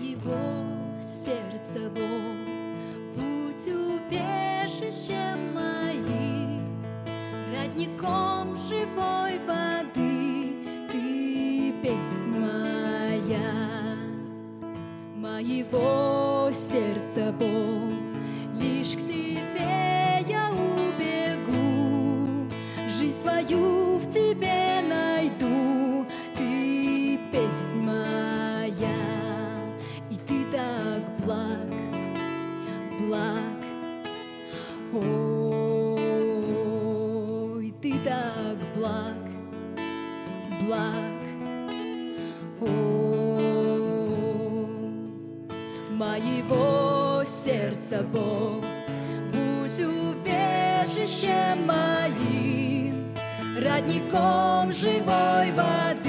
моего сердца Бог, путь убежищем моим, родником живой воды, ты песнь моя, моего сердца Бог, лишь к тебе я убегу, жизнь твою в тебе найду, благ. Ой, ты так благ, благ. О, моего сердца Бог, будь убежищем моим, родником живой воды,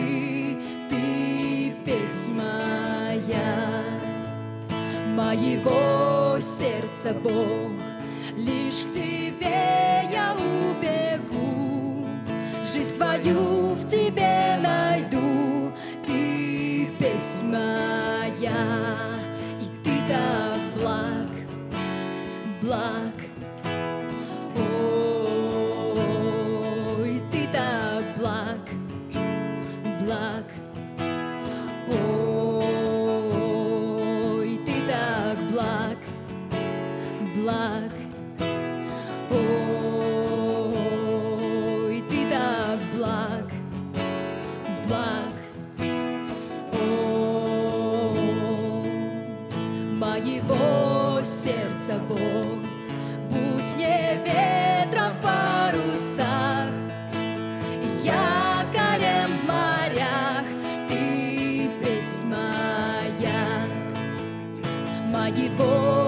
моего сердца Бог, лишь к тебе я убегу, жизнь свою в тебе найду, ты песнь моя, и ты так благ, благ. Моего сердца Бог, будь мне ветром в парусах, якорем в морях, ты песнь моя, моего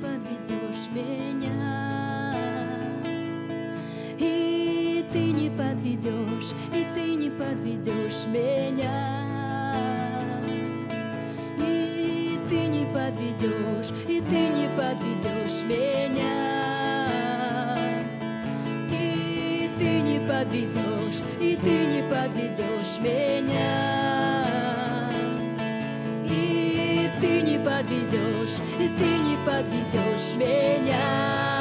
подведешь меня. И ты не подведешь, и ты не подведешь меня. И ты не подведешь, и ты не подведешь меня. И ты не подведешь, и ты не подведешь меня. Подведешь, и ты не подведешь меня.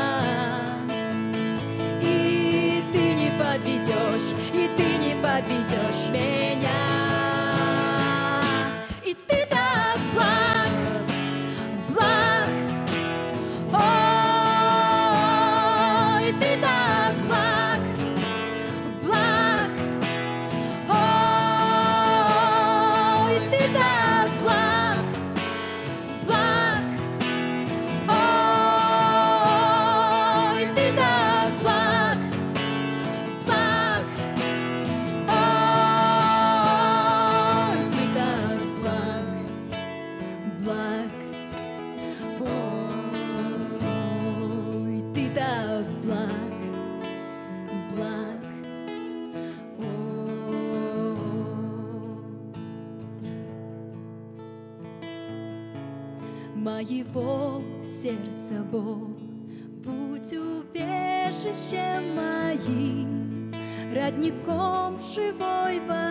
Моего сердца Бог, будь убежищем моим, родником живой воды,